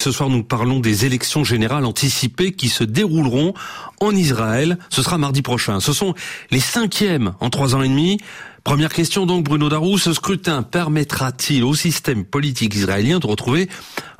Ce soir, nous parlons des élections générales anticipées qui se dérouleront en Israël. Ce sera mardi prochain. Ce sont les cinquièmes en trois ans et demi. Première question donc, Bruno Darou. Ce scrutin permettra-t-il au système politique israélien de retrouver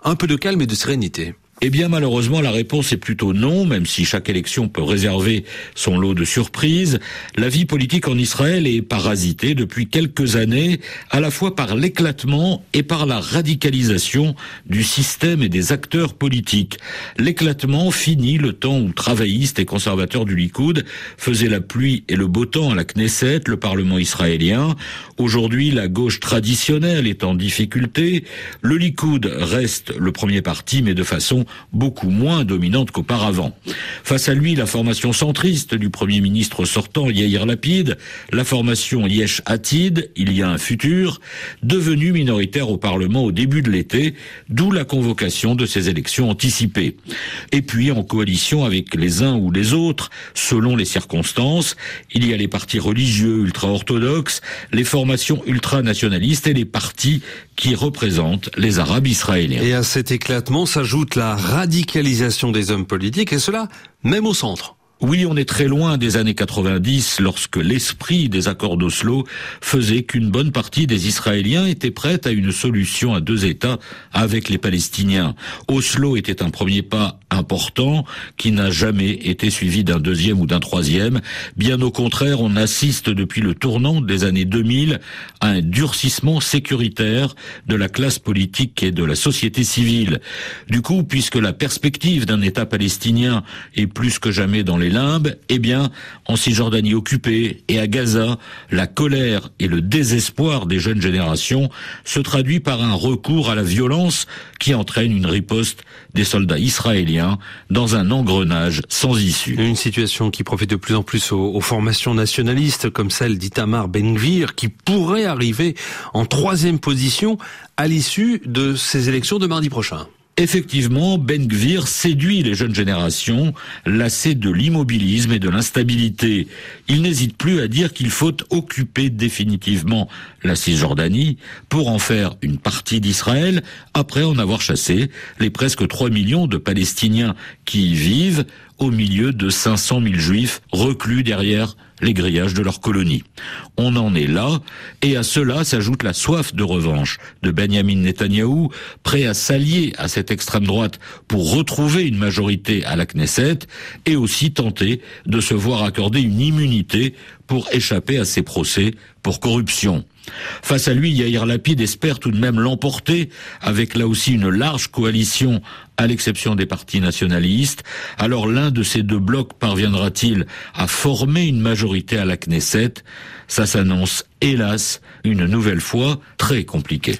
un peu de calme et de sérénité? Eh bien, malheureusement, la réponse est plutôt non, même si chaque élection peut réserver son lot de surprises. La vie politique en Israël est parasitée depuis quelques années, à la fois par l'éclatement et par la radicalisation du système et des acteurs politiques. L'éclatement finit le temps où travaillistes et conservateurs du Likoud faisaient la pluie et le beau temps à la Knesset, le Parlement israélien. Aujourd'hui, la gauche traditionnelle est en difficulté. Le Likoud reste le premier parti, mais de façon beaucoup moins dominante qu'auparavant. Face à lui, la formation centriste du Premier ministre sortant Yair Lapid, la formation Yesh Atid, il y a un futur, devenue minoritaire au Parlement au début de l'été, d'où la convocation de ces élections anticipées. Et puis, en coalition avec les uns ou les autres, selon les circonstances, il y a les partis religieux ultra-orthodoxes, les formations ultranationalistes et les partis qui représentent les Arabes israéliens. Et à cet éclatement s'ajoute la radicalisation des hommes politiques, et cela même au centre. Oui, on est très loin des années 90 lorsque l'esprit des accords d'Oslo faisait qu'une bonne partie des Israéliens étaient prêts à une solution à deux États avec les Palestiniens. Oslo était un premier pas important qui n'a jamais été suivi d'un deuxième ou d'un troisième. Bien au contraire, on assiste depuis le tournant des années 2000 à un durcissement sécuritaire de la classe politique et de la société civile. Du coup, puisque la perspective d'un État palestinien est plus que jamais dans les limbes, eh bien, en Cisjordanie occupée et à Gaza, la colère et le désespoir des jeunes générations se traduit par un recours à la violence qui entraîne une riposte des soldats israéliens dans un engrenage sans issue. Une situation qui profite de plus en plus aux, aux formations nationalistes comme celle d'Itamar Ben-Gvir qui pourrait arriver en troisième position à l'issue de ces élections de mardi prochain. Effectivement, Ben Gvir séduit les jeunes générations, lassées de l'immobilisme et de l'instabilité. Il n'hésite plus à dire qu'il faut occuper définitivement la Cisjordanie pour en faire une partie d'Israël après en avoir chassé les presque 3 millions de Palestiniens qui y vivent au milieu de 500 000 juifs reclus derrière les grillages de leur colonie. On en est là, et à cela s'ajoute la soif de revanche de Benjamin Netanyahou, prêt à s'allier à cette extrême droite pour retrouver une majorité à la Knesset, et aussi tenter de se voir accorder une immunité pour échapper à ses procès pour corruption. Face à lui, Yair Lapid espère tout de même l'emporter avec là aussi une large coalition à l'exception des partis nationalistes. Alors l'un de ces deux blocs parviendra-t-il à former une majorité à la Knesset? Ça s'annonce, hélas, une nouvelle fois très compliqué.